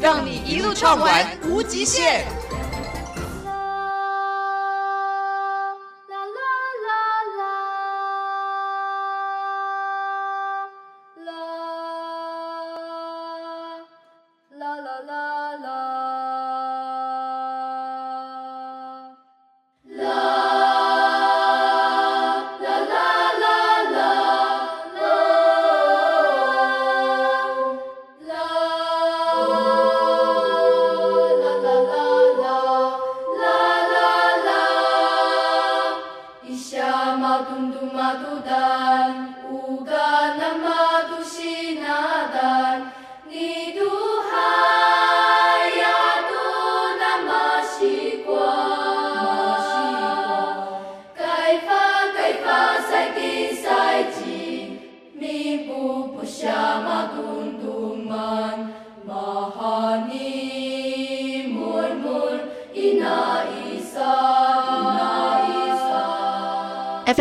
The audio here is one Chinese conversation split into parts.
让你一路畅玩无极限。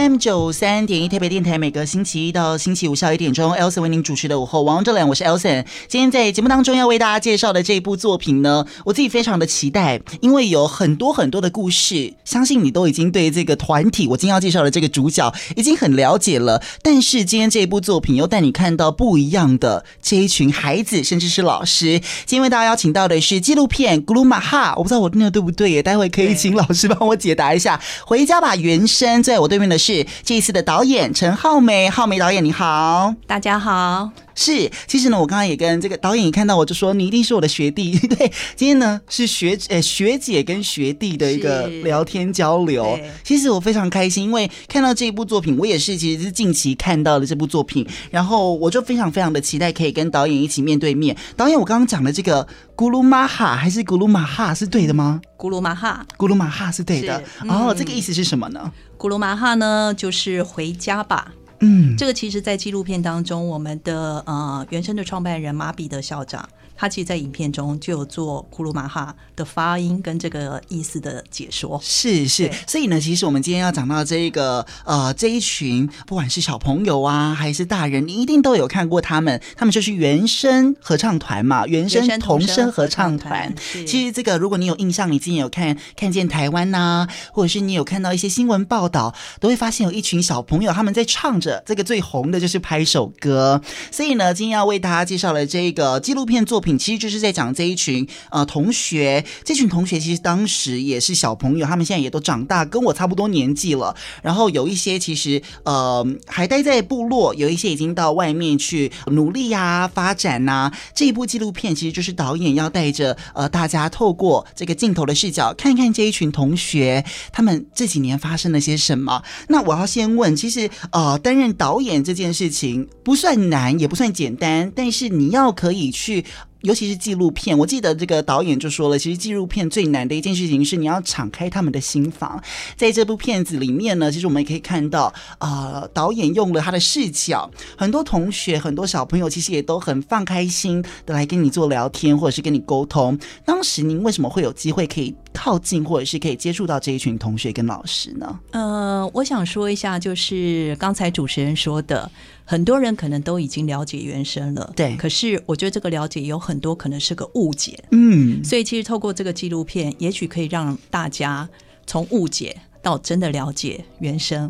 M 九三点一台北电台，每个星期一到星期五下午一点钟，Elson 为您主持的午后王者冷我是 Elson。今天在节目当中要为大家介绍的这部作品呢，我自己非常的期待，因为有很多很多的故事，相信你都已经对这个团体，我今天要介绍的这个主角已经很了解了。但是今天这一部作品又带你看到不一样的这一群孩子，甚至是老师。今天为大家邀请到的是纪录片《咕噜玛哈》，我不知道我念的对不对耶，待会可以请老师帮我解答一下。回家吧，原声，在我对面的。是这一次的导演陈浩梅，浩梅导演你好，大家好。是，其实呢，我刚刚也跟这个导演一看到，我就说你一定是我的学弟。对，今天呢是学呃学姐跟学弟的一个聊天交流。其实我非常开心，因为看到这一部作品，我也是其实是近期看到了这部作品，然后我就非常非常的期待可以跟导演一起面对面。导演，我刚刚讲的这个咕噜玛哈还是咕噜玛哈是对的吗？咕噜玛哈，咕噜玛哈是对的。嗯、哦，这个意思是什么呢？咕噜玛哈呢，就是回家吧。嗯，这个其实，在纪录片当中，我们的呃原生的创办人马彼得校长。他其实，在影片中就有做“库鲁马哈”的发音跟这个意思的解说。是是，所以呢，其实我们今天要讲到这个呃这一群，不管是小朋友啊，还是大人，你一定都有看过他们。他们就是原声合唱团嘛，原声童声合唱团。其实这个，如果你有印象，你之前有看看见台湾呐、啊，或者是你有看到一些新闻报道，都会发现有一群小朋友他们在唱着这个最红的就是拍手歌。所以呢，今天要为大家介绍的这个纪录片作品。品其实就是在讲这一群呃同学，这群同学其实当时也是小朋友，他们现在也都长大，跟我差不多年纪了。然后有一些其实呃还待在部落，有一些已经到外面去努力呀、发展呐、这一部纪录片其实就是导演要带着呃大家透过这个镜头的视角，看看这一群同学他们这几年发生了些什么。那我要先问，其实呃担任导演这件事情不算难，也不算简单，但是你要可以去。尤其是纪录片，我记得这个导演就说了，其实纪录片最难的一件事情是你要敞开他们的心房。在这部片子里面呢，其实我们也可以看到，呃，导演用了他的视角，很多同学、很多小朋友其实也都很放开心的来跟你做聊天，或者是跟你沟通。当时您为什么会有机会可以靠近，或者是可以接触到这一群同学跟老师呢？呃，我想说一下，就是刚才主持人说的。很多人可能都已经了解原生了，对。可是我觉得这个了解有很多可能是个误解，嗯。所以其实透过这个纪录片，也许可以让大家从误解到真的了解原生。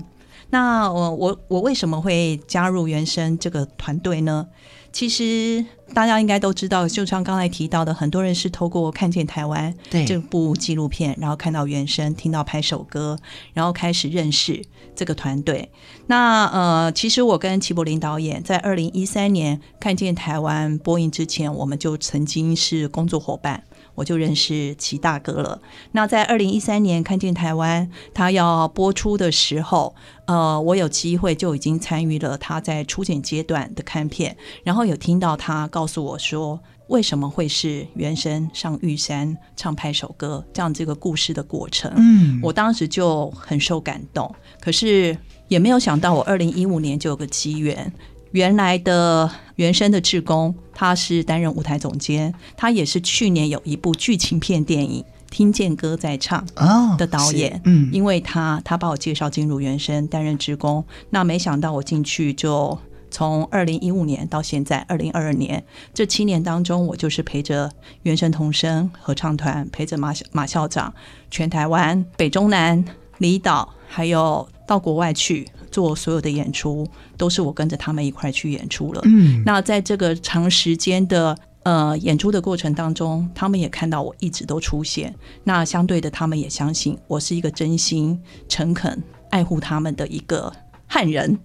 那我我我为什么会加入原生这个团队呢？其实大家应该都知道，就像刚才提到的，很多人是透过看见台湾这部纪录片，然后看到原声，听到拍手歌，然后开始认识这个团队。那呃，其实我跟齐柏林导演在二零一三年看见台湾播映之前，我们就曾经是工作伙伴。我就认识齐大哥了。那在二零一三年看见台湾他要播出的时候，呃，我有机会就已经参与了他在初剪阶段的看片，然后有听到他告诉我说，为什么会是原声上玉山唱拍手歌这样这个故事的过程？嗯，我当时就很受感动，可是也没有想到，我二零一五年就有个机缘，原来的原声的志工，他是担任舞台总监，他也是去年有一部剧情片电影《听见歌在唱》的导演，哦、嗯，因为他他把我介绍进入原声担任职工，那没想到我进去就。从二零一五年到现在二零二二年这七年当中，我就是陪着原声童声合唱团，陪着马马校长，全台湾北中南离岛，还有到国外去做所有的演出，都是我跟着他们一块去演出了。嗯，那在这个长时间的呃演出的过程当中，他们也看到我一直都出现。那相对的，他们也相信我是一个真心诚恳爱护他们的一个汉人。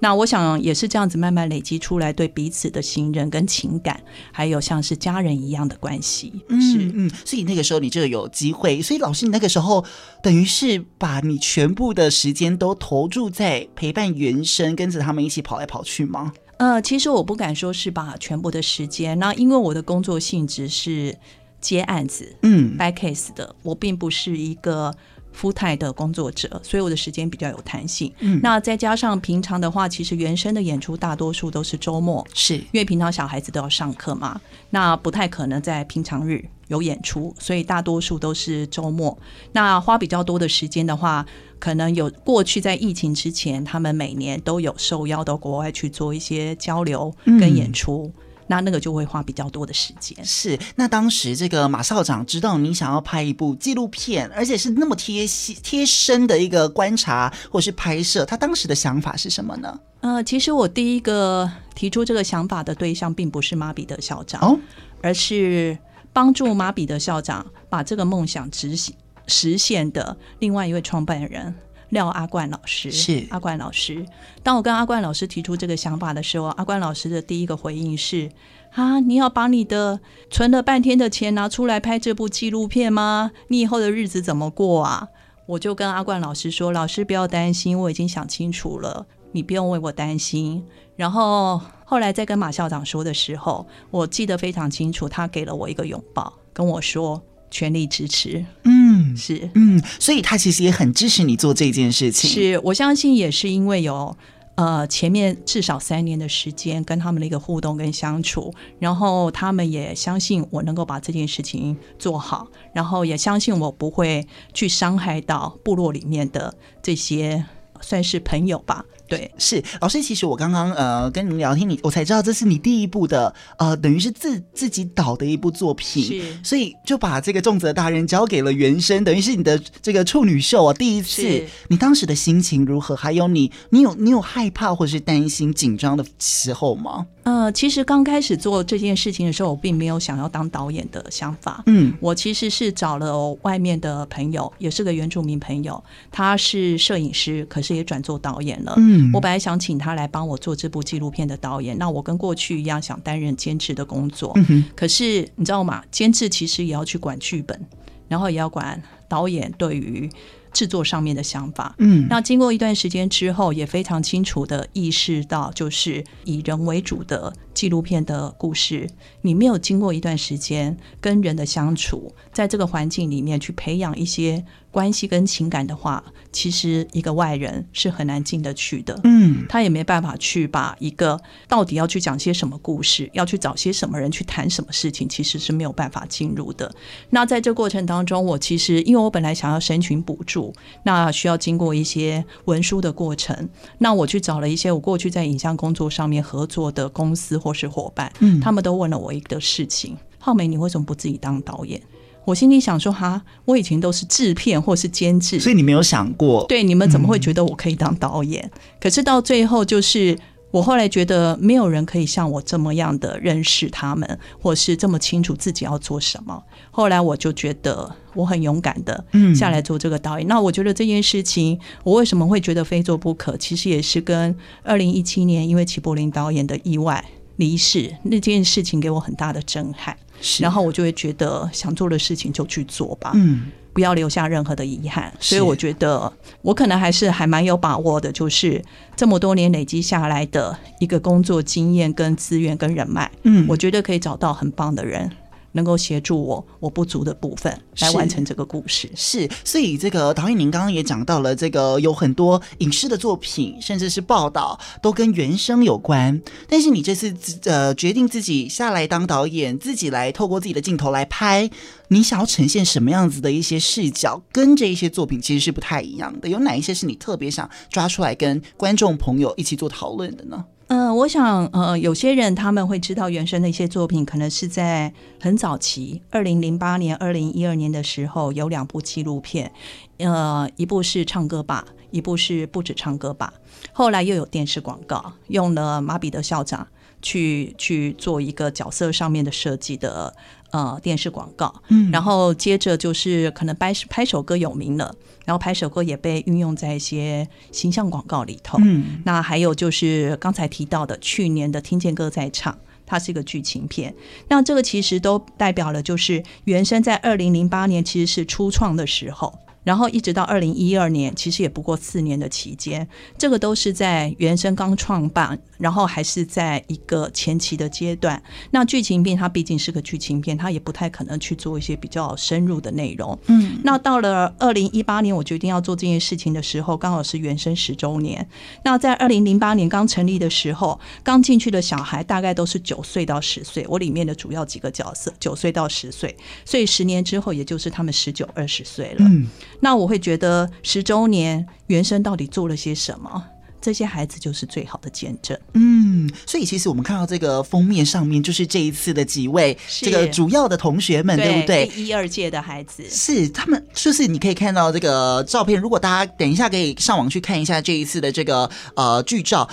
那我想也是这样子慢慢累积出来对彼此的信任跟情感，还有像是家人一样的关系。嗯，嗯，所以那个时候你就有机会。所以老师，你那个时候等于是把你全部的时间都投注在陪伴原生，跟着他们一起跑来跑去吗？呃，其实我不敢说是把全部的时间。那因为我的工作性质是接案子，嗯，back case 的，我并不是一个。Full time 的工作者，所以我的时间比较有弹性。嗯，那再加上平常的话，其实原生的演出大多数都是周末，是因为平常小孩子都要上课嘛，那不太可能在平常日有演出，所以大多数都是周末。那花比较多的时间的话，可能有过去在疫情之前，他们每年都有受邀到国外去做一些交流跟演出。嗯那那个就会花比较多的时间。是，那当时这个马校长知道你想要拍一部纪录片，而且是那么贴心贴身的一个观察或是拍摄，他当时的想法是什么呢？呃，其实我第一个提出这个想法的对象并不是马彼得校长，哦，而是帮助马彼得校长把这个梦想执行实现的另外一位创办人。廖阿冠老师是阿冠老师。当我跟阿冠老师提出这个想法的时候，阿冠老师的第一个回应是：啊，你要把你的存了半天的钱拿出来拍这部纪录片吗？你以后的日子怎么过啊？我就跟阿冠老师说：老师不要担心，我已经想清楚了，你不用为我担心。然后后来在跟马校长说的时候，我记得非常清楚，他给了我一个拥抱，跟我说。全力支持，嗯，是，嗯，所以他其实也很支持你做这件事情。是我相信也是因为有呃前面至少三年的时间跟他们的一个互动跟相处，然后他们也相信我能够把这件事情做好，然后也相信我不会去伤害到部落里面的这些算是朋友吧。对，是老师。其实我刚刚呃跟您聊天，你我才知道这是你第一部的呃，等于是自自己导的一部作品，是，所以就把这个重责大人交给了原声，等于是你的这个处女秀啊，第一次。你当时的心情如何？还有你，你有你有害怕或是担心、紧张的时候吗？呃，其实刚开始做这件事情的时候，我并没有想要当导演的想法。嗯，我其实是找了外面的朋友，也是个原住民朋友，他是摄影师，可是也转做导演了。嗯，我本来想请他来帮我做这部纪录片的导演，那我跟过去一样想担任监制的工作。嗯，可是你知道吗？监制其实也要去管剧本，然后也要管导演对于。制作上面的想法，嗯，那经过一段时间之后，也非常清楚的意识到，就是以人为主的纪录片的故事，你没有经过一段时间跟人的相处，在这个环境里面去培养一些关系跟情感的话，其实一个外人是很难进得去的，嗯，他也没办法去把一个到底要去讲些什么故事，要去找些什么人去谈什么事情，其实是没有办法进入的。那在这过程当中，我其实因为我本来想要申请补助。那需要经过一些文书的过程。那我去找了一些我过去在影像工作上面合作的公司或是伙伴，嗯，他们都问了我一个事情：浩梅，你为什么不自己当导演？我心里想说，哈，我以前都是制片或是监制，所以你没有想过，对，你们怎么会觉得我可以当导演？嗯，可是到最后就是。我后来觉得没有人可以像我这么样的认识他们，或是这么清楚自己要做什么。后来我就觉得我很勇敢的下来做这个导演。那我觉得这件事情，我为什么会觉得非做不可？其实也是跟二零一七年因为齐柏林导演的意外离世那件事情给我很大的震撼。然后我就会觉得想做的事情就去做吧。嗯。不不要留下任何的遗憾。所以我觉得我可能还是还蛮有把握的，就是这么多年累积下来的一个工作经验、跟资源、跟人脉，嗯，我觉得可以找到很棒的人。能够协助我我不足的部分来完成这个故事是，是，所以这个导演您刚刚也讲到了，这个有很多影视的作品，甚至是报道都跟原声有关。但是你这次呃决定自己下来当导演，自己来透过自己的镜头来拍，你想要呈现什么样子的一些视角，跟这一些作品其实是不太一样的。有哪一些是你特别想抓出来跟观众朋友一起做讨论的呢？嗯、我想，呃，有些人他们会知道原声的一些作品，可能是在很早期，二零零八年、二零一二年的时候，有两部纪录片，呃，一部是唱歌吧，一部是不止唱歌吧。后来又有电视广告，用了马彼得校长去去做一个角色上面的设计的。呃，电视广告，嗯，然后接着就是可能拍拍手歌有名了，然后拍手歌也被运用在一些形象广告里头，嗯，那还有就是刚才提到的去年的《听见歌在唱》，它是一个剧情片，那这个其实都代表了就是原声在二零零八年其实是初创的时候。然后一直到二零一二年，其实也不过四年的期间，这个都是在原生刚创办，然后还是在一个前期的阶段。那剧情片它毕竟是个剧情片，它也不太可能去做一些比较深入的内容。嗯，那到了二零一八年，我决定要做这件事情的时候，刚好是原生十周年。那在二零零八年刚成立的时候，刚进去的小孩大概都是九岁到十岁，我里面的主要几个角色九岁到十岁，所以十年之后，也就是他们十九二十岁了。嗯。那我会觉得十周年原生到底做了些什么？这些孩子就是最好的见证。嗯，所以其实我们看到这个封面上面，就是这一次的几位这个主要的同学们，对，对不对？第一二届的孩子是他们，就是你可以看到这个照片。如果大家等一下可以上网去看一下这一次的这个呃剧照，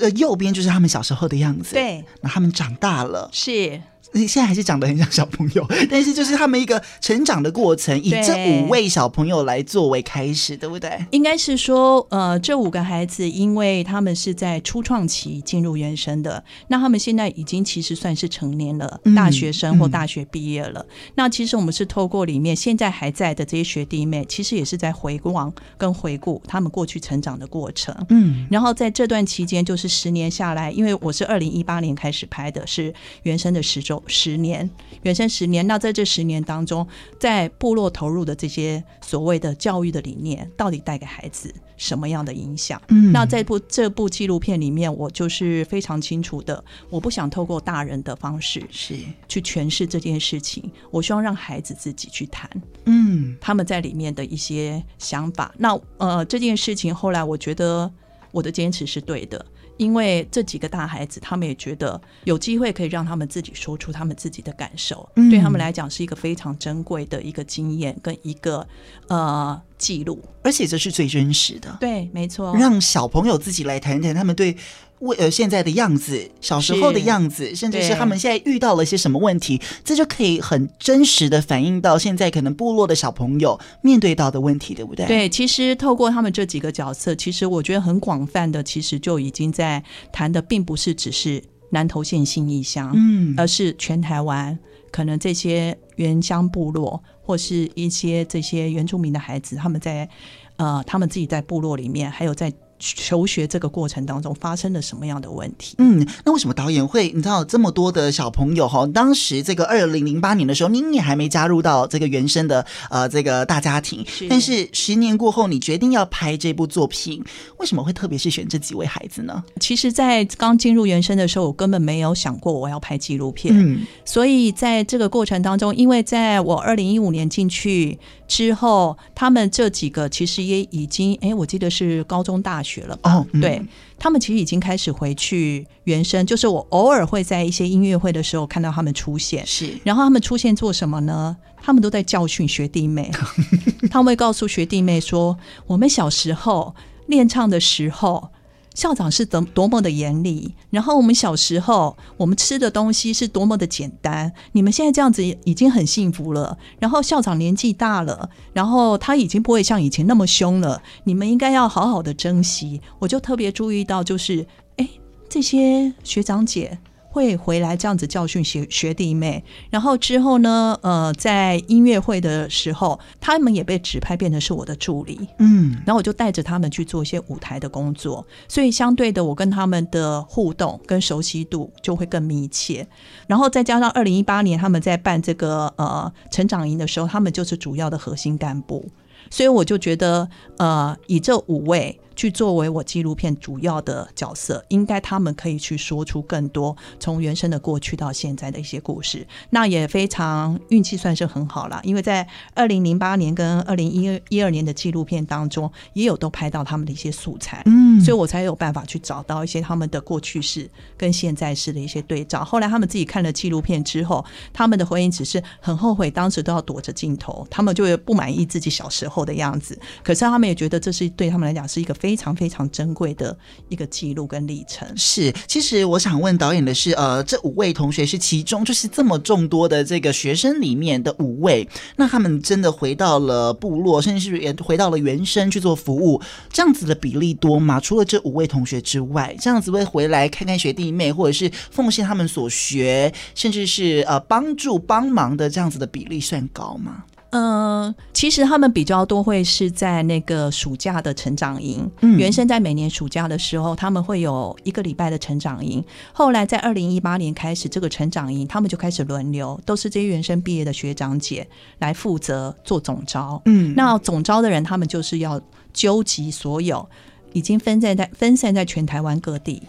呃右边就是他们小时候的样子。对，那他们长大了，是。现在还是长得很像小朋友，但是就是他们一个成长的过程，以这五位小朋友来作为开始，对不对？应该是说，呃，这五个孩子，因为他们是在初创期进入原生的，那他们现在已经其实算是成年了，大学生或大学毕业了。嗯嗯、那其实我们是透过里面现在还在的这些学弟妹，其实也是在回望跟回顾他们过去成长的过程。嗯，然后在这段期间，就是十年下来，因为我是二零一八年开始拍的，是原生的十周。十年，原生十年。那在这十年当中，在部落投入的这些所谓的教育的理念，到底带给孩子什么样的影响？嗯，那在部这部纪录片里面，我就是非常清楚的，我不想透过大人的方式是去诠释这件事情，我希望让孩子自己去谈，嗯，他们在里面的一些想法。那呃，这件事情后来我觉得我的坚持是对的。因为这几个大孩子，他们也觉得有机会可以让他们自己说出他们自己的感受，嗯、对他们来讲是一个非常珍贵的一个经验跟一个呃记录，而且这是最真实的。对，没错，让小朋友自己来谈谈他们对。为呃现在的样子，小时候的样子，甚至是他们现在遇到了些什么问题，这就可以很真实的反映到现在可能部落的小朋友面对到的问题，对不对？对，其实透过他们这几个角色，其实我觉得很广泛的，其实就已经在谈的，并不是只是南投县新义乡，嗯，而是全台湾可能这些原乡部落或是一些这些原住民的孩子，他们在呃，他们自己在部落里面，还有在。求学这个过程当中发生了什么样的问题？嗯，那为什么导演会你知道这么多的小朋友哈？当时这个二零零八年的时候，您也还没加入到这个原生的呃这个大家庭，是。但是十年过后，你决定要拍这部作品，为什么会特别是选这几位孩子呢？其实，在刚进入原生的时候，我根本没有想过我要拍纪录片。嗯，所以在这个过程当中，因为在我二零一五年进去之后，他们这几个其实也已经哎，我记得是高中大学。学了哦，对，他们其实已经开始回去原声，就是我偶尔会在一些音乐会的时候看到他们出现，是，然后他们出现做什么呢？他们都在教训学弟妹，他们会告诉学弟妹说，我们小时候练唱的时候。校长是多多么的严厉，然后我们小时候我们吃的东西是多么的简单。你们现在这样子已经很幸福了。然后校长年纪大了，然后他已经不会像以前那么凶了。你们应该要好好的珍惜。我就特别注意到，就是哎，这些学长姐会回来这样子教训学学弟妹，然后之后呢，呃，在音乐会的时候，他们也被指派变成是我的助理，嗯，然后我就带着他们去做一些舞台的工作，所以相对的，我跟他们的互动跟熟悉度就会更密切。然后再加上二零一八年他们在办这个呃成长营的时候，他们就是主要的核心干部，所以我就觉得，呃，以这五位。去作为我纪录片主要的角色，应该他们可以去说出更多从原生的过去到现在的一些故事。那也非常运气算是很好了，因为在二零零八年跟二零一二年的纪录片当中，也有都拍到他们的一些素材，嗯，所以我才有办法去找到一些他们的过去式跟现在式的一些对照。后来他们自己看了纪录片之后，他们的回应只是很后悔当时都要躲着镜头，他们就会不满意自己小时候的样子。可是他们也觉得这是对他们来讲是一个。非常非常珍贵的一个记录跟历程。是，其实我想问导演的是，呃，这五位同学是其中就是这么众多的这个学生里面的五位，那他们真的回到了部落，甚至是也回到了原生去做服务，这样子的比例多吗？除了这五位同学之外，这样子会回来看看学弟妹，或者是奉献他们所学，甚至是呃帮助帮忙的这样子的比例算高吗？嗯，其实他们比较多会是在那个暑假的成长营。嗯，原生在每年暑假的时候，他们会有一个礼拜的成长营。后来在二零一八年开始，这个成长营他们就开始轮流，都是这些原生毕业的学长姐来负责做总招。嗯，那总招的人，他们就是要纠集所有。已经分散在分散在全台湾各地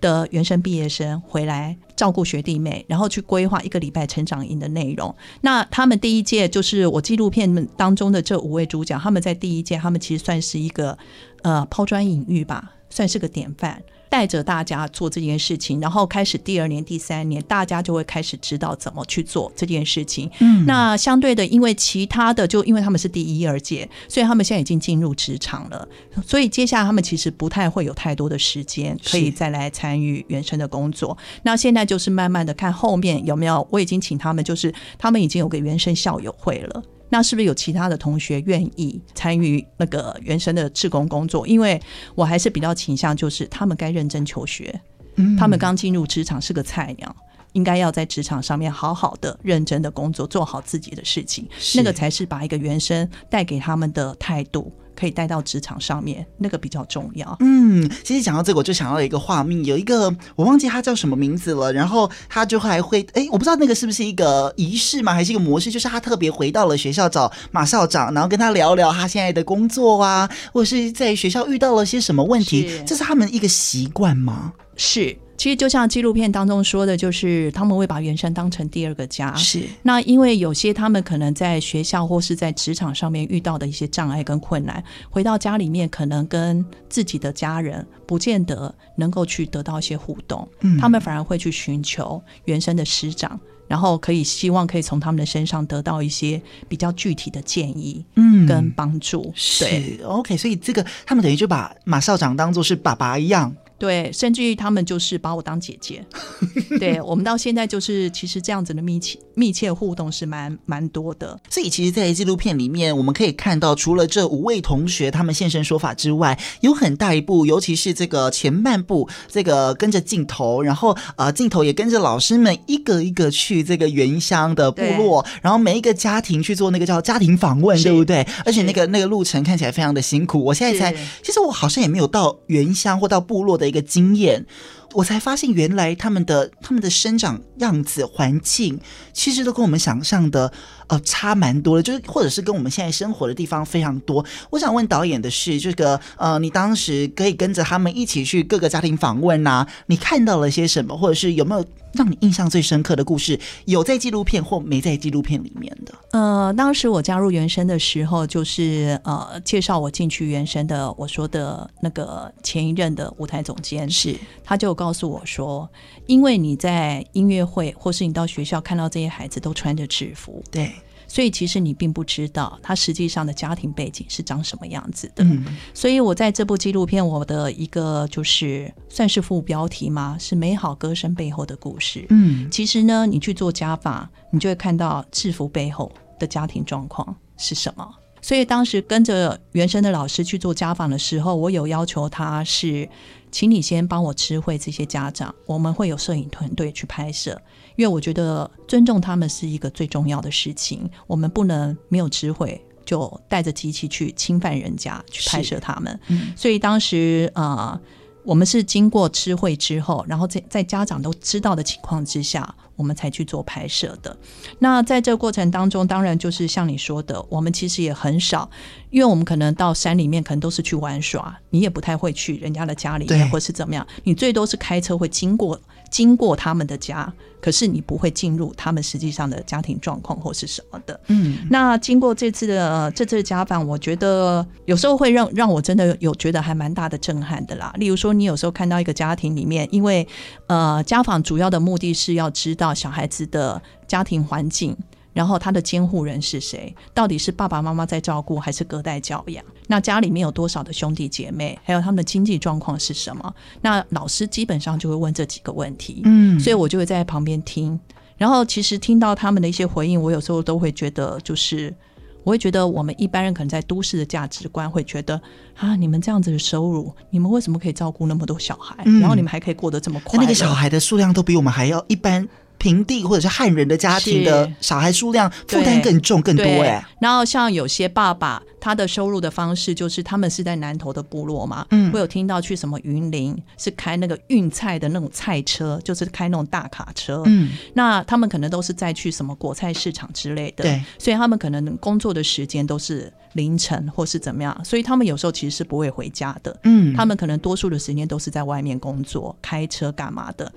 的原生毕业生回来照顾学弟妹，然后去规划一个礼拜成长营的内容。那他们第一届就是我纪录片当中的这五位主角，他们在第一届，他们其实算是一个呃抛砖引玉吧，算是个典范。带着大家做这件事情，然后开始第二年、第三年，大家就会开始知道怎么去做这件事情。嗯，那相对的，因为其他的就因为他们是第一二届，所以他们现在已经进入职场了，所以接下来他们其实不太会有太多的时间可以再来参与原生的工作。那现在就是慢慢的看后面有没有，我已经请他们，就是他们已经有个原生校友会了。那是不是有其他的同学愿意参与那个原生的志工工作？因为我还是比较倾向，就是他们该认真求学，嗯，他们刚进入职场是个菜鸟，应该要在职场上面好好的认真的工作，做好自己的事情，那个才是把一个原生带给他们的态度。可以带到职场上面，那个比较重要。嗯，其实讲到这个，我就想到一个画面，有一个我忘记他叫什么名字了，然后他就还会，哎，我不知道那个是不是一个仪式吗，还是一个模式？就是他特别回到了学校找马校长，然后跟他聊聊他现在的工作啊，或者是在学校遇到了些什么问题，是这是他们一个习惯吗？是。其实就像纪录片当中说的，就是他们会把原生当成第二个家。是。那因为有些他们可能在学校或是在职场上面遇到的一些障碍跟困难，回到家里面可能跟自己的家人不见得能够去得到一些互动。嗯。他们反而会去寻求原生的师长，然后可以希望可以从他们的身上得到一些比较具体的建议，嗯，跟帮助。嗯、对是。OK，所以这个他们等于就把马校长当做是爸爸一样。对，甚至于他们就是把我当姐姐。对，我们到现在就是其实这样子的密切密切互动是蛮蛮多的。所以其实，在纪录片里面，我们可以看到，除了这五位同学他们现身说法之外，有很大一部，尤其是这个前半部，这个跟着镜头，然后呃，镜头也跟着老师们一个一个去这个原乡的部落，然后每一个家庭去做那个叫家庭访问，对不对？而且那个那个路程看起来非常的辛苦。我现在才，其实我好像也没有到原乡或到部落的。一个经验，我才发现原来他们的他们的生长样子、环境，其实都跟我们想象的呃差蛮多的，就是或者是跟我们现在生活的地方非常多。我想问导演的是，这个呃，你当时可以跟着他们一起去各个家庭访问啊，你看到了些什么，或者是有没有？让你印象最深刻的故事，有在纪录片或没在纪录片里面的？呃，当时我加入原生的时候，就是呃，介绍我进去原生的，我说的那个前一任的舞台总监是，他就告诉我说，因为你在音乐会或是你到学校看到这些孩子都穿着制服，对。所以其实你并不知道他实际上的家庭背景是长什么样子的。嗯，所以我在这部纪录片，我的一个就是算是副标题嘛，是美好歌声背后的故事。嗯，其实呢，你去做家访，你就会看到制服背后的家庭状况是什么。所以当时跟着原生的老师去做家访的时候，我有要求他是请你先帮我知会这些家长，我们会有摄影团队去拍摄，因为我觉得尊重他们是一个最重要的事情，我们不能没有知会就带着机器去侵犯人家去拍摄他们。嗯，所以当时啊。呃我们是经过知会之后，然后在在家长都知道的情况之下，我们才去做拍摄的。那在这个过程当中，当然就是像你说的，我们其实也很少，因为我们可能到山里面，可能都是去玩耍，你也不太会去人家的家里面，或是怎么样，你最多是开车会经过经过他们的家。可是你不会进入他们实际上的家庭状况或是什么的。嗯，那经过这次的这次的家访，我觉得有时候会让让我真的有觉得还蛮大的震撼的啦。例如说，你有时候看到一个家庭里面，因为呃家访主要的目的是要知道小孩子的家庭环境。然后他的监护人是谁？到底是爸爸妈妈在照顾，还是隔代教养？那家里面有多少的兄弟姐妹？还有他们的经济状况是什么？那老师基本上就会问这几个问题。嗯，所以我就会在旁边听。然后其实听到他们的一些回应，我有时候都会觉得，就是我会觉得我们一般人可能在都市的价值观会觉得啊，你们这样子的收入，你们为什么可以照顾那么多小孩？嗯，然后你们还可以过得这么快？那个小孩的数量都比我们还要一般。平地或者是汉人的家庭的小孩数量负担更重更多哎。然后像有些爸爸，他的收入的方式就是他们是在南投的部落嘛，嗯，我有听到去什么云林是开那个运菜的那种菜车，就是开那种大卡车，嗯，那他们可能都是在去什么果菜市场之类的，对，所以他们可能工作的时间都是凌晨或是怎么样，所以他们有时候其实是不会回家的，嗯，他们可能多数的时间都是在外面工作，开车干嘛的。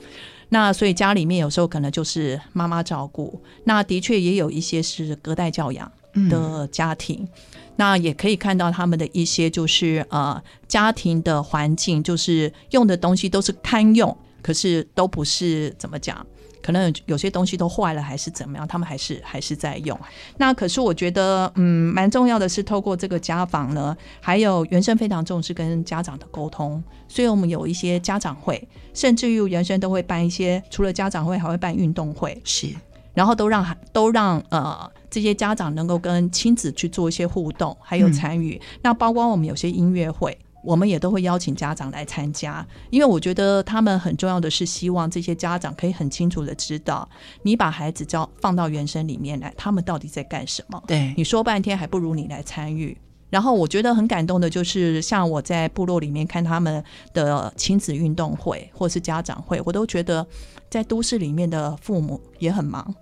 那所以家里面有时候可能就是妈妈照顾，那的确也有一些是隔代教养的家庭，嗯、那也可以看到他们的一些就是呃家庭的环境，就是用的东西都是堪用，可是都不是怎么讲。可能有些东西都坏了，还是怎么样？他们还是还是在用。那可是我觉得，嗯，蛮重要的是透过这个家访呢，还有原生非常重视跟家长的沟通，所以我们有一些家长会，甚至于原生都会办一些，除了家长会，还会办运动会，是，然后都让都让呃这些家长能够跟亲子去做一些互动，还有参与。嗯、那包括我们有些音乐会。我们也都会邀请家长来参加，因为我觉得他们很重要的是希望这些家长可以很清楚的知道，你把孩子交放到原生里面来，他们到底在干什么？对，你说半天还不如你来参与。然后我觉得很感动的就是，像我在部落里面看他们的亲子运动会或是家长会，我都觉得在都市里面的父母也很忙，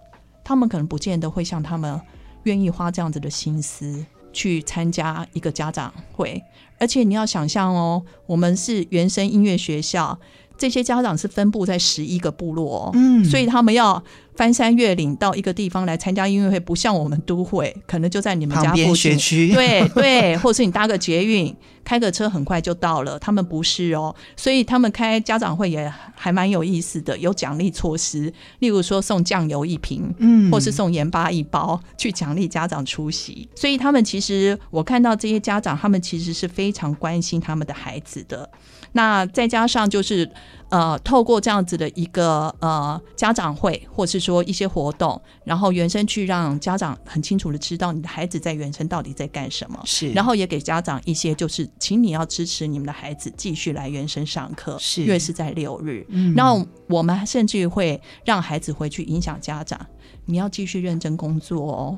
他们可能不见得会像他们愿意花这样子的心思。去参加一个家长会，而且你要想象哦，我们是原生音乐学校，这些家长是分布在十一个部落哦，嗯，所以他们要。翻山越岭到一个地方来参加音乐会，不像我们都会，可能就在你们家附近，对对，或者是你搭个捷运，开个车很快就到了。他们不是哦，所以他们开家长会也还蛮有意思的，有奖励措施，例如说送酱油一瓶，嗯，或是送盐巴一包，去奖励家长出席。所以他们其实，我看到这些家长，他们其实是非常关心他们的孩子的。那再加上就是，呃，透过这样子的一个呃家长会，或是说一些活动，然后原生去让家长很清楚的知道你的孩子在原生到底在干什么，是，然后也给家长一些就是，请你要支持你们的孩子继续来原生上课，是，因为是在六日，嗯，然后我们甚至会让孩子回去影响家长，你要继续认真工作哦，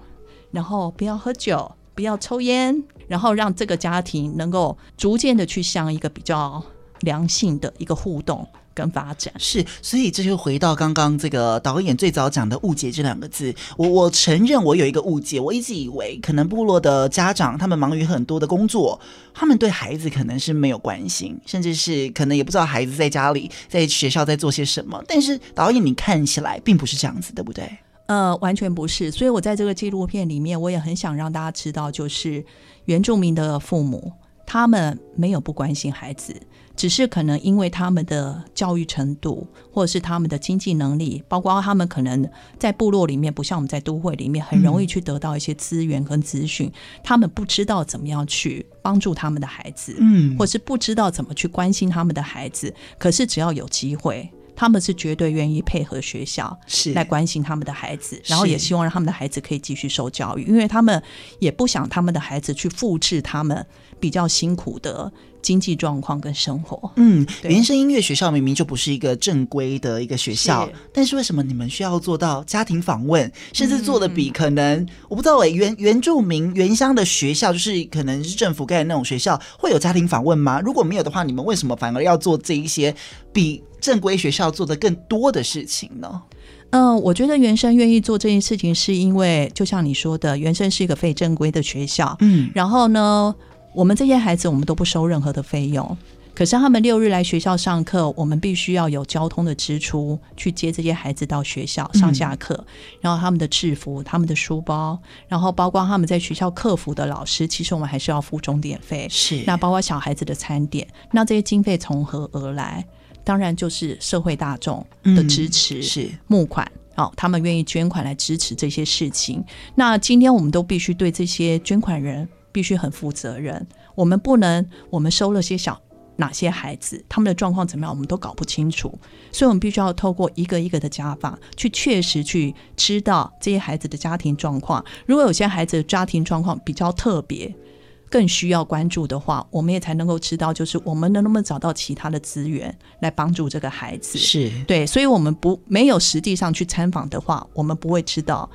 然后不要喝酒，不要抽烟，然后让这个家庭能够逐渐的去向一个比较。良性的一个互动跟发展是，所以这就回到刚刚这个导演最早讲的误解这两个字。我我承认我有一个误解，我一直以为可能部落的家长他们忙于很多的工作，他们对孩子可能是没有关心，甚至是可能也不知道孩子在家里在学校在做些什么。但是导演你看起来并不是这样子，对不对？呃，完全不是。所以我在这个纪录片里面，我也很想让大家知道，就是原住民的父母，他们没有不关心孩子。只是可能因为他们的教育程度，或者是他们的经济能力，包括他们可能在部落里面，不像我们在都会里面很容易去得到一些资源跟资讯，嗯，他们不知道怎么样去帮助他们的孩子，嗯，或是不知道怎么去关心他们的孩子。可是只要有机会，他们是绝对愿意配合学校，是来关心他们的孩子，然后也希望让他们的孩子可以继续受教育，因为他们也不想他们的孩子去复制他们比较辛苦的。经济状况跟生活。嗯，原生音乐学校明明就不是一个正规的一个学校，是但是为什么你们需要做到家庭访问，甚至做的比可能、嗯、我不知道哎、欸，原原住民原乡的学校，就是可能是政府盖的那种学校，会有家庭访问吗？如果没有的话，你们为什么反而要做这一些比正规学校做的更多的事情呢？嗯、呃，我觉得原生愿意做这件事情，是因为就像你说的，原生是一个非正规的学校。嗯，然后呢，我们这些孩子，我们都不收任何的费用。可是他们六日来学校上课，我们必须要有交通的支出去接这些孩子到学校上下课。嗯、然后他们的制服、他们的书包，然后包括他们在学校客服的老师，其实我们还是要付钟点费。是，那包括小孩子的餐点，那这些经费从何而来？当然就是社会大众的支持，嗯、是募款，哦，他们愿意捐款来支持这些事情。那今天我们都必须对这些捐款人必须很负责任，我们不能我们收了些小哪些孩子，他们的状况怎么样，我们都搞不清楚，所以我们必须要透过一个一个的家访，去确实去知道这些孩子的家庭状况。如果有些孩子的家庭状况比较特别。更需要关注的话，我们也才能够知道，就是我们能不能找到其他的资源来帮助这个孩子。是对，所以，我们不没有实际上去参访的话，我们不会知道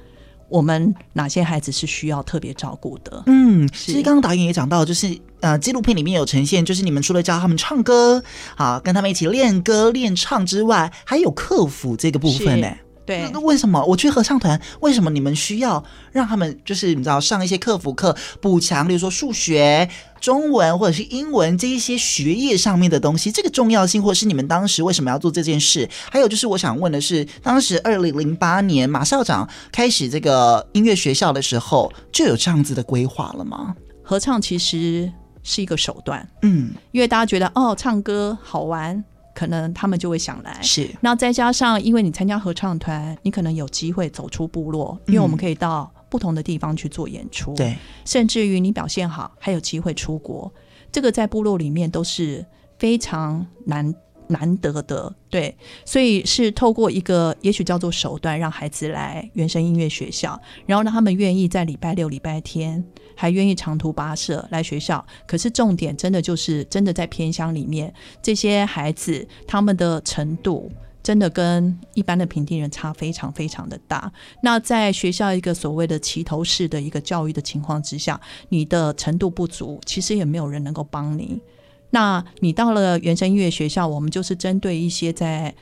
我们哪些孩子是需要特别照顾的。嗯，其实刚刚导演也讲到，就是呃，纪录片里面有呈现，就是你们除了教他们唱歌啊，跟他们一起练歌练唱之外，还有克服这个部分呢。对，那为什么我去合唱团？为什么你们需要让他们就是你知道上一些客服课，补强，比如说数学、中文或者是英文这一些学业上面的东西？这个重要性，或者是你们当时为什么要做这件事？还有就是我想问的是，当时二零零八年马校长开始这个音乐学校的时候，就有这样子的规划了吗？合唱其实是一个手段，嗯，因为大家觉得哦，唱歌好玩。可能他们就会想来，是。那再加上，因为你参加合唱团，你可能有机会走出部落，因为我们可以到不同的地方去做演出，对、嗯。甚至于你表现好，还有机会出国，这个在部落里面都是非常难难得的，对。所以是透过一个也许叫做手段，让孩子来原声音乐学校，然后让他们愿意在礼拜六、礼拜天。还愿意长途跋涉来学校，可是重点真的就是真的在偏乡里面，这些孩子他们的程度真的跟一般的平地人差非常非常的大。那在学校一个所谓的齐头式的一个教育的情况之下，你的程度不足，其实也没有人能够帮你。那你到了原声音乐学校，我们就是针对一些在。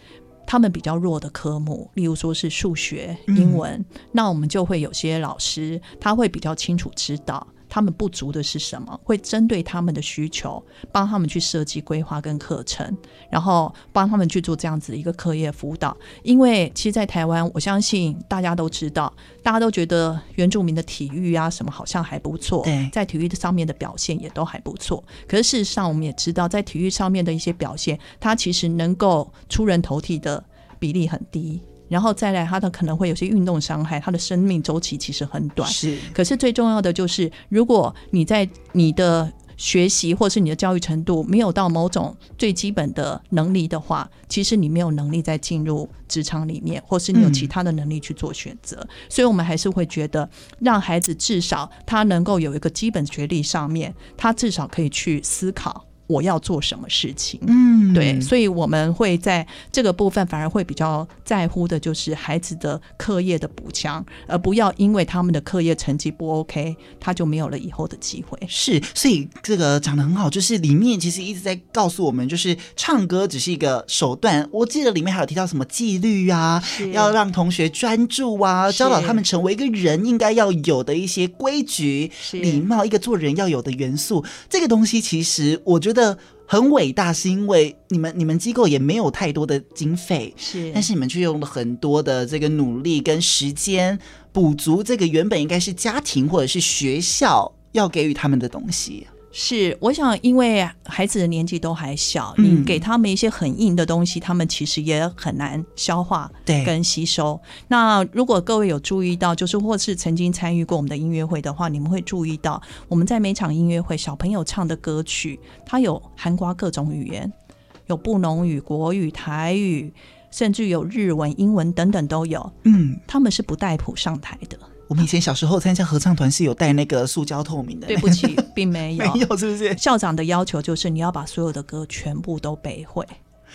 他们比较弱的科目，例如说是数学、英文，嗯，那我们就会有些老师，他会比较清楚知道。他们不足的是什么？会针对他们的需求，帮他们去设计规划跟课程，然后帮他们去做这样子的一个课业辅导。因为其实，在台湾，我相信大家都知道，大家都觉得原住民的体育啊什么好像还不错，在体育上面的表现也都还不错。可是事实上，我们也知道，在体育上面的一些表现，它其实能够出人头地的比例很低。然后再来，他的可能会有些运动伤害，他的生命周期其实很短。是，可是最重要的就是，如果你在你的学习或是你的教育程度没有到某种最基本的能力的话，其实你没有能力再进入职场里面，或是你有其他的能力去做选择。嗯。所以我们还是会觉得，让孩子至少他能够有一个基本学历上面，他至少可以去思考。我要做什么事情？嗯，对，所以我们会在这个部分反而会比较在乎的，就是孩子的课业的补强，而不要因为他们的课业成绩不 OK，他就没有了以后的机会。是，所以这个讲的很好，就是里面其实一直在告诉我们，就是唱歌只是一个手段。我记得里面还有提到什么纪律啊，要让同学专注啊，教导他们成为一个人应该要有的一些规矩、礼貌，一个做人要有的元素。这个东西其实我觉得。的很伟大，是因为你们你们机构也没有太多的经费，是，但是你们却用了很多的这个努力跟时间，补足这个原本应该是家庭或者是学校要给予他们的东西。是，我想，因为孩子的年纪都还小，你给他们一些很硬的东西，嗯、他们其实也很难消化跟吸收。那如果各位有注意到，就是或是曾经参与过我们的音乐会的话，你们会注意到，我们在每场音乐会，小朋友唱的歌曲，它有涵盖各种语言，有布农语、国语、台语，甚至有日文、英文等等都有。嗯，他们是不带谱上台的。我们以前小时候参加合唱团是有带那个塑胶透明的。对不起，并没有，没有，是不是？校长的要求就是你要把所有的歌全部都背会。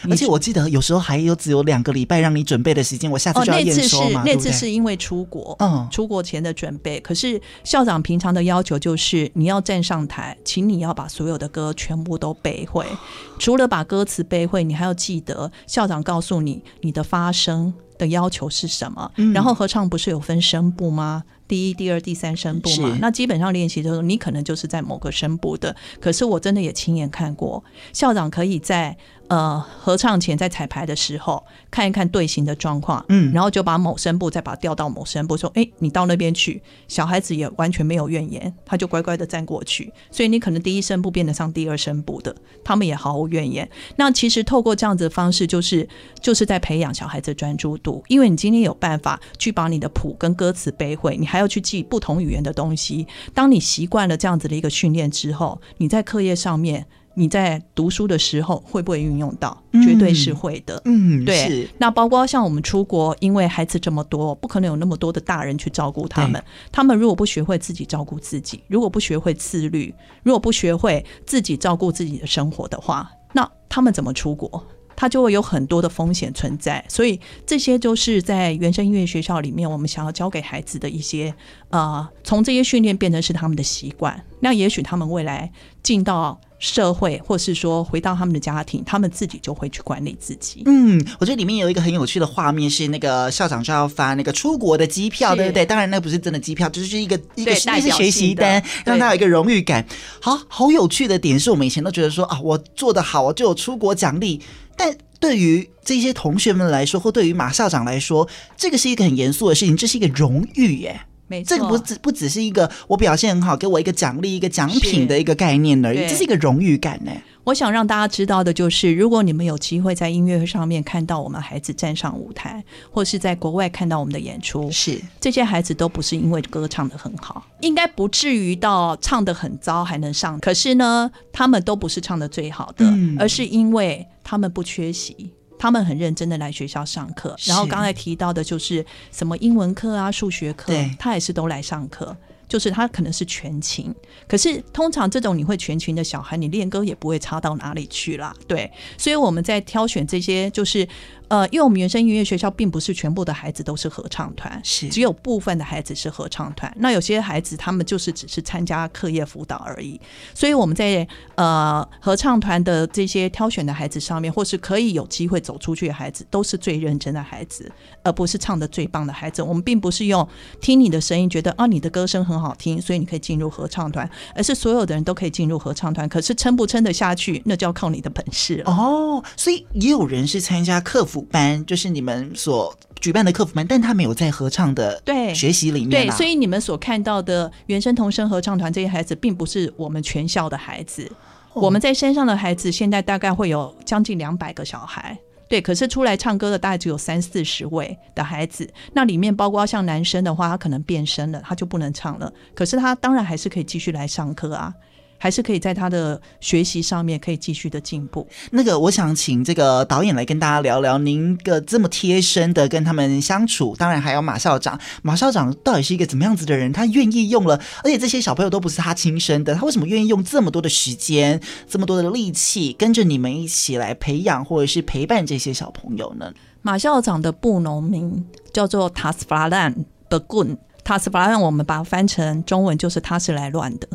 而且我记得有时候还有只有两个礼拜让你准备的时间，我下次就要验收嘛。哦，那次是那次是因为出国，嗯，出国前的准备。可是校长平常的要求就是你要站上台，请你要把所有的歌全部都背会。除了把歌词背会，你还要记得校长告诉你你的发声的要求是什么。嗯，然后合唱不是有分声部吗？第一、第二、第三声部嘛，那基本上练习的时候，你可能就是在某个声部的。可是我真的也亲眼看过，校长可以在呃合唱前在彩排的时候看一看队形的状况，嗯，然后就把某声部再把它调到某声部，说：“哎，你到那边去。”小孩子也完全没有怨言，他就乖乖的站过去。所以你可能第一声部变得上第二声部的，他们也毫无怨言。那其实透过这样子的方式，就是就是在培养小孩子专注度，因为你今天有办法去把你的谱跟歌词背会，你还要去记不同语言的东西。当你习惯了这样子的一个训练之后，你在课业上面，你在读书的时候会不会运用到？绝对是会的。嗯，对。那包括像我们出国，因为孩子这么多，不可能有那么多的大人去照顾他们。他们如果不学会自己照顾自己，如果不学会自律，如果不学会自己照顾自己的生活的话，那他们怎么出国？它就会有很多的风险存在，所以这些就是在原生音乐学校里面，我们想要教给孩子的一些呃，从这些训练变成是他们的习惯。那也许他们未来进到社会，或是说回到他们的家庭，他们自己就会去管理自己。嗯，我觉得里面有一个很有趣的画面，是那个校长就要发那个出国的机票，对不对？当然那不是真的机票，就是一个一个那是学习单，让他有一个荣誉感。好好有趣的点是我们以前都觉得说啊，我做得好，我就有出国奖励。但对于这些同学们来说，或对于马校长来说，这个是一个很严肃的事情，这是一个荣誉耶。没错，这个不只不只是一个我表现很好，给我一个奖励、一个奖品的一个概念而已，这是一个荣誉感呢。我想让大家知道的就是，如果你们有机会在音乐会上面看到我们孩子站上舞台，或是在国外看到我们的演出，是这些孩子都不是因为歌唱的很好，应该不至于到唱的很糟还能上。可是呢，他们都不是唱的最好的，嗯、而是因为。他们不缺席，他们很认真的来学校上课。然后刚才提到的就是什么英文课啊、数学课，他也是都来上课。就是他可能是全勤，可是通常这种你会全勤的小孩，你练歌也不会差到哪里去啦。对，所以我们在挑选这些，就是。呃，因为我们原声音乐学校并不是全部的孩子都是合唱团，是只有部分的孩子是合唱团。那有些孩子他们就是只是参加课业辅导而已。所以我们在呃合唱团的这些挑选的孩子上面，或是可以有机会走出去的孩子，都是最认真的孩子，而不是唱的最棒的孩子。我们并不是用听你的声音觉得啊你的歌声很好听，所以你可以进入合唱团，而是所有的人都可以进入合唱团。可是撑不撑得下去，那就要靠你的本事了。哦，所以也有人是参加课辅。班就是你们所举办的客服班，但他没有在合唱的对学习里面对，所以你们所看到的原声童声合唱团这些孩子，并不是我们全校的孩子。哦、我们在山上的孩子，现在大概会有将近两百个小孩，对。可是出来唱歌的大概只有三四十位的孩子，那里面包括像男生的话，他可能变声了，他就不能唱了。可是他当然还是可以继续来上课啊。还是可以在他的学习上面可以继续的进步。那个，我想请这个导演来跟大家聊聊，您个这么贴身的跟他们相处，当然还有马校长。马校长到底是一个怎么样子的人？他愿意用了，而且这些小朋友都不是他亲生的，他为什么愿意用这么多的时间、这么多的力气，跟着你们一起来培养或者是陪伴这些小朋友呢？马校长的布农名叫做塔斯法兰的棍，塔斯法兰我们把它翻成中文就是他是来乱的。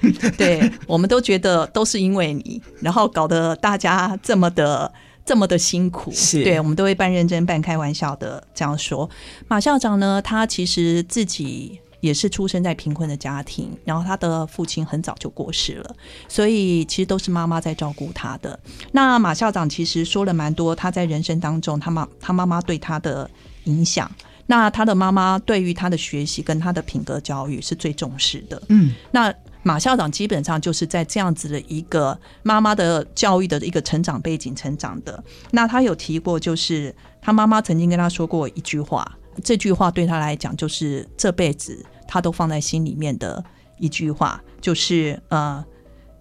对，我们都觉得都是因为你，然后搞得大家这么的这么的辛苦。是对，我们都会半认真半开玩笑的这样说。马校长呢，他其实自己也是出生在贫困的家庭，然后他的父亲很早就过世了，所以其实都是妈妈在照顾他的。那马校长其实说了蛮多，他在人生当中，他妈他妈妈对他的影响。那他的妈妈对于他的学习跟他的品格教育是最重视的。嗯，那。马校长基本上就是在这样子的一个妈妈的教育的一个成长背景成长的。那他有提过，就是他妈妈曾经跟他说过一句话，这句话对他来讲就是这辈子他都放在心里面的一句话，就是呃，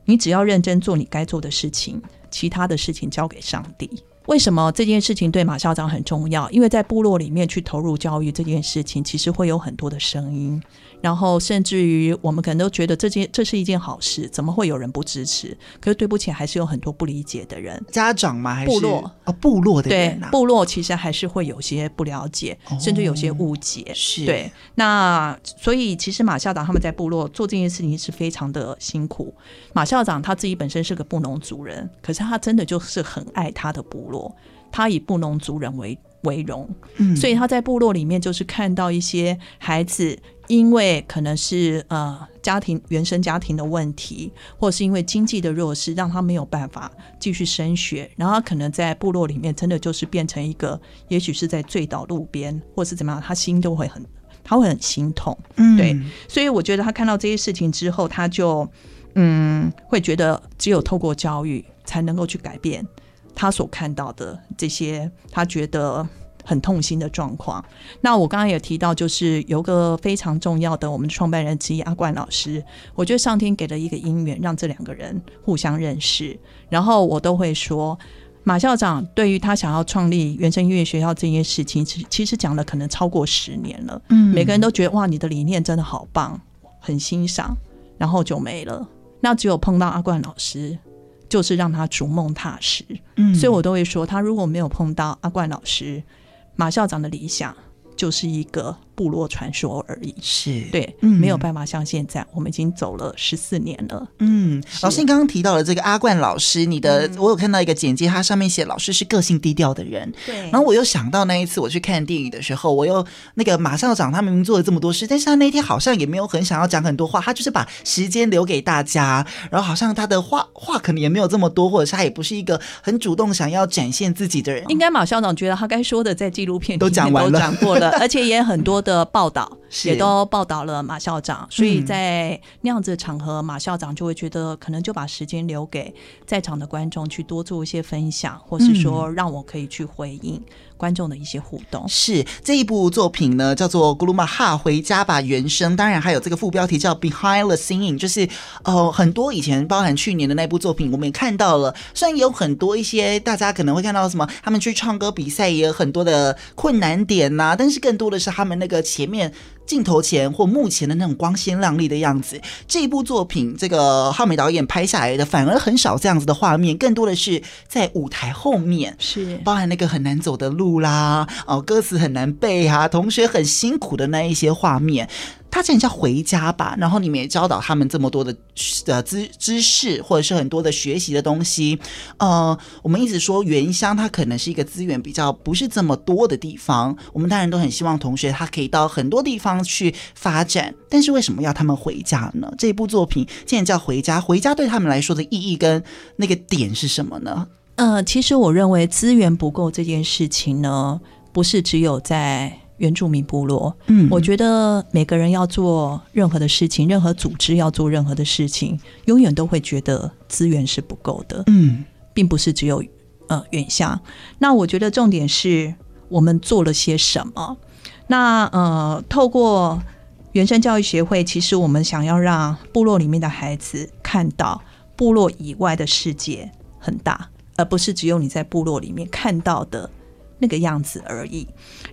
你只要认真做你该做的事情，其他的事情交给上帝。为什么这件事情对马校长很重要？因为在部落里面去投入教育这件事情，其实会有很多的声音。然后甚至于我们可能都觉得这件这是一件好事，怎么会有人不支持？可是对不起，还是有很多不理解的人。家长嘛？还是部落？哦，部落的人、啊、对，部落其实还是会有些不了解，哦、甚至有些误解。是对。那所以其实马校长他们在部落做这件事情是非常的辛苦。马校长他自己本身是个布农族人，可是他真的就是很爱他的部落，他以布农族人为为荣。嗯，所以他在部落里面就是看到一些孩子。因为可能是呃家庭原生家庭的问题，或者是因为经济的弱势，让他没有办法继续升学，然后他可能在部落里面真的就是变成一个，也许是在醉倒路边，或是怎么样，他心都会很，他会很心痛，嗯，对，所以我觉得他看到这些事情之后，他就嗯会觉得只有透过教育才能够去改变他所看到的这些，他觉得。很痛心的状况。那我刚刚也提到，就是有个非常重要的我们的创办人之一阿冠老师，我觉得上天给了一个因缘，让这两个人互相认识。然后我都会说，马校长对于他想要创立原声音乐学校这件事情，其其实讲了可能超过十年了。嗯，每个人都觉得哇，你的理念真的好棒，很欣赏，然后就没了。那只有碰到阿冠老师，就是让他逐梦踏实。嗯，所以我都会说，他如果没有碰到阿冠老师。马校长的理想就是一个部落传说而已，是。对，嗯，没有办法像现在，我们已经走了十四年了。嗯，老师，你刚刚提到了这个阿冠老师，你的、嗯、我有看到一个简介，他上面写老师是个性低调的人。对，然后我又想到那一次我去看电影的时候，我又那个马校长他明明做了这么多事，但是他那天好像也没有很想要讲很多话，他就是把时间留给大家，然后好像他的话话可能也没有这么多，或者是他也不是一个很主动想要展现自己的人。应该马校长觉得他该说的在纪录片里都讲完了，都讲过了，而且也很多的的报道。也都报道了马校长，所以在那样子的场合，马校长就会觉得可能就把时间留给在场的观众去多做一些分享，或是说让我可以去回应观众的一些互动。是这一部作品呢，叫做《咕噜玛哈回家吧原声》，当然还有这个副标题叫《Behind the Singing》，就是呃很多以前包含去年的那部作品，我们也看到了，虽然有很多一些大家可能会看到什么，他们去唱歌比赛也有很多的困难点呐、啊，但是更多的是他们那个前面。镜头前或幕前的那种光鲜亮丽的样子，这一部作品，这个浩美导演拍下来的反而很少这样子的画面，更多的是在舞台后面，是包含那个很难走的路啦，哦，歌词很难背啊，同学很辛苦的那一些画面。他这叫回家吧，然后你们也教导他们这么多的呃知知识，或者是很多的学习的东西。呃，我们一直说原乡它可能是一个资源比较不是这么多的地方，我们当然都很希望同学他可以到很多地方去发展。但是为什么要他们回家呢？这部作品既然叫回家，回家对他们来说的意义跟那个点是什么呢？呃，其实我认为资源不够这件事情呢，不是只有在。原住民部落，嗯，我觉得每个人要做任何的事情，任何组织要做任何的事情，永远都会觉得资源是不够的，嗯，并不是只有呃远乡。那我觉得重点是我们做了些什么。那呃，透过原生教育协会，其实我们想要让部落里面的孩子看到部落以外的世界很大，而不是只有你在部落里面看到的。那个样子而已，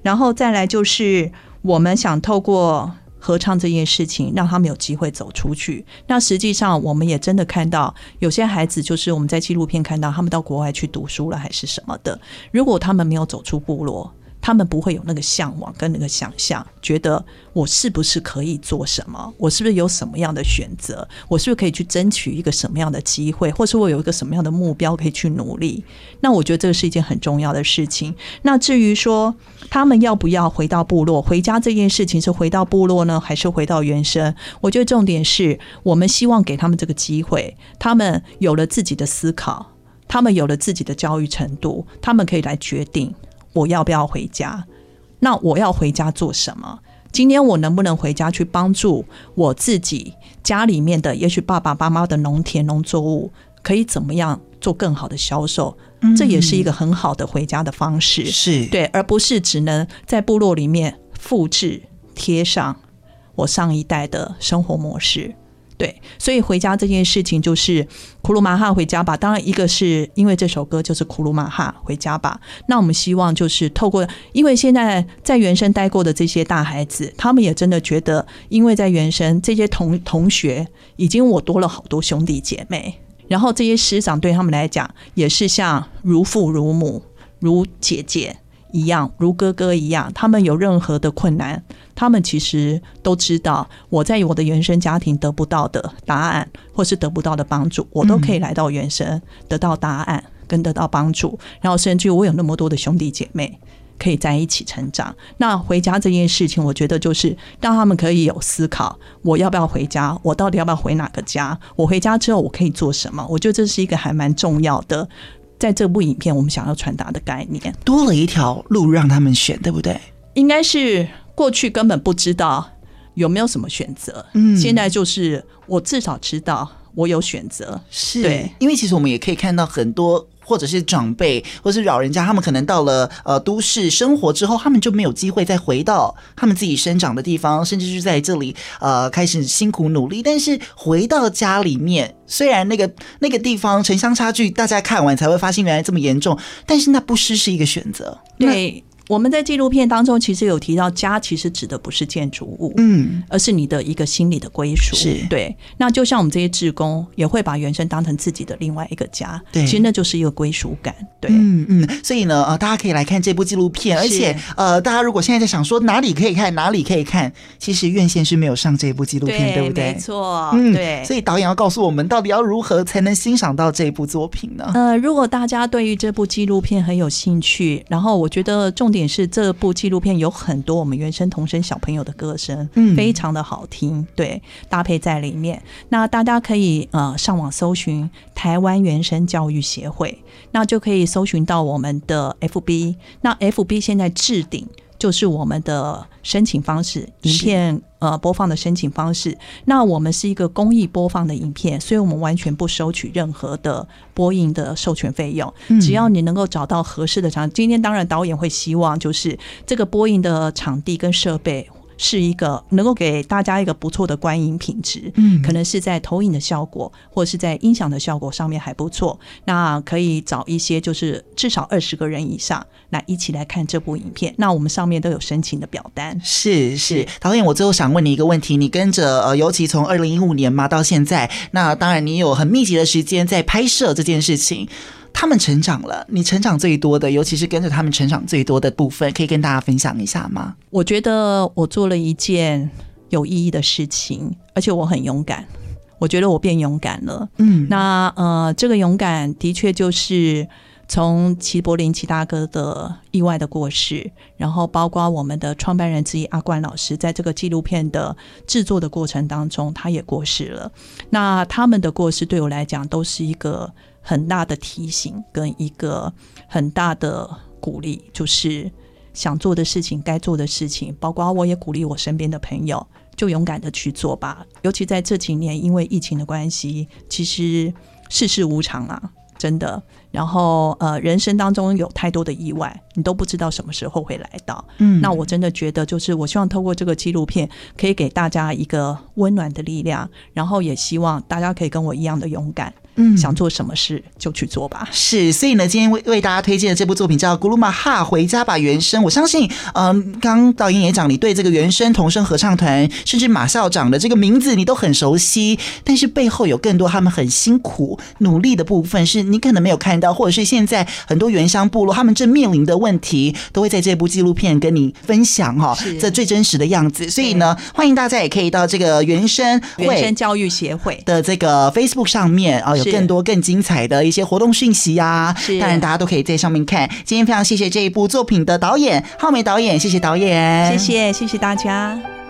然后再来就是我们想透过合唱这件事情，让他们有机会走出去。那实际上我们也真的看到有些孩子，就是我们在纪录片看到他们到国外去读书了，还是什么的。如果他们没有走出部落，他们不会有那个向往跟那个想象，觉得我是不是可以做什么？我是不是有什么样的选择？我是不是可以去争取一个什么样的机会？或是我有一个什么样的目标可以去努力？那我觉得这个是一件很重要的事情。那至于说他们要不要回到部落，回家这件事情是回到部落呢，还是回到原生？我觉得重点是我们希望给他们这个机会，他们有了自己的思考，他们有了自己的教育程度，他们可以来决定。我要不要回家？那我要回家做什么？今天我能不能回家去帮助我自己家里面的？也许爸爸妈妈的农田农作物可以怎么样做更好的销售？嗯，这也是一个很好的回家的方式，是对，而不是只能在部落里面复制贴上我上一代的生活模式。对，所以回家这件事情就是库鲁马哈回家吧。当然，一个是因为这首歌就是库鲁马哈回家吧。那我们希望就是透过，因为现在在原生待过的这些大孩子，他们也真的觉得，因为在原生这些同同学已经我多了好多兄弟姐妹，然后这些师长对他们来讲也是像如父如母、如姐姐。一样，如哥哥一样，他们有任何的困难，他们其实都知道，我在我的原生家庭得不到的答案，或是得不到的帮助，我都可以来到原生得到答案跟得到帮助。然后，甚至我有那么多的兄弟姐妹可以在一起成长。那回家这件事情，我觉得就是让他们可以有思考：我要不要回家？我到底要不要回哪个家？我回家之后我可以做什么？我觉得这是一个还蛮重要的。在这部影片，我们想要传达的概念，多了一条路让他们选，对不对？应该是过去根本不知道有没有什么选择，嗯，现在就是我至少知道我有选择，是对，因为其实我们也可以看到很多。或者是长辈，或者是老人家，他们可能到了呃都市生活之后，他们就没有机会再回到他们自己生长的地方，甚至是在这里呃开始辛苦努力。但是回到家里面，虽然那个那个地方城乡差距，大家看完才会发现原来这么严重，但是那不失是一个选择。对。我们在纪录片当中其实有提到，家其实指的不是建筑物，嗯，而是你的一个心理的归属。是对。那就像我们这些志工也会把原生当成自己的另外一个家，对，其实那就是一个归属感。对，嗯嗯。所以呢，呃，大家可以来看这部纪录片，而且呃，大家如果现在在想说哪里可以看，哪里可以看，其实院线是没有上这部纪录片，对，对不对？没错，嗯，对。所以导演要告诉我们，到底要如何才能欣赏到这部作品呢？呃，如果大家对于这部纪录片很有兴趣，然后我觉得重点是这部。纪录片有很多我们原生童声小朋友的歌声，嗯，非常的好听，对，搭配在里面。那大家可以呃上网搜寻台湾原生教育协会，那就可以搜寻到我们的 FB。那 FB 现在置顶。就是我们的申请方式，影片呃播放的申请方式。那我们是一个公益播放的影片，所以我们完全不收取任何的播映的授权费用。只要你能够找到合适的场，今天当然导演会希望就是这个播映的场地跟设备。是一个能够给大家一个不错的观影品质，嗯，可能是在投影的效果，或者是在音响的效果上面还不错。那可以找一些就是至少二十个人以上来一起来看这部影片。那我们上面都有申请的表单。是是，导演，我最后想问你一个问题：你跟着呃，尤其从二零一五年嘛到现在，那当然你有很密集的时间在拍摄这件事情。他们成长了，你成长最多的，尤其是跟着他们成长最多的部分，可以跟大家分享一下吗？我觉得我做了一件有意义的事情，而且我很勇敢。我觉得我变勇敢了。嗯，那呃，这个勇敢的确就是从齐柏林齐大哥的意外的过世，然后包括我们的创办人之一阿冠老师，在这个纪录片的制作的过程当中，他也过世了。那他们的过世对我来讲都是一个。很大的提醒跟一个很大的鼓励，就是想做的事情、该做的事情，包括我也鼓励我身边的朋友，就勇敢的去做吧。尤其在这几年，因为疫情的关系，其实世事无常啊，真的。然后呃，人生当中有太多的意外，你都不知道什么时候会来到。嗯，那我真的觉得，就是我希望透过这个纪录片，可以给大家一个温暖的力量，然后也希望大家可以跟我一样的勇敢。嗯，想做什么事就去做吧。是，所以呢，今天为为大家推荐的这部作品叫《古鲁玛哈回家吧原声》。我相信，嗯，刚导演也讲，你对这个原声童声合唱团，甚至马校长的这个名字，你都很熟悉。但是背后有更多他们很辛苦努力的部分，是你可能没有看到，或者是现在很多原乡部落他们正面临的问题，都会在这部纪录片跟你分享哈，这最真实的样子。所以呢，欢迎大家也可以到这个原声原声教育协会的这个 Facebook 上面啊有。更多更精彩的一些活动讯息呀、啊，当然大家都可以在上面看。今天非常谢谢这一部作品的导演浩梅导演，谢谢导演，谢谢谢谢大家。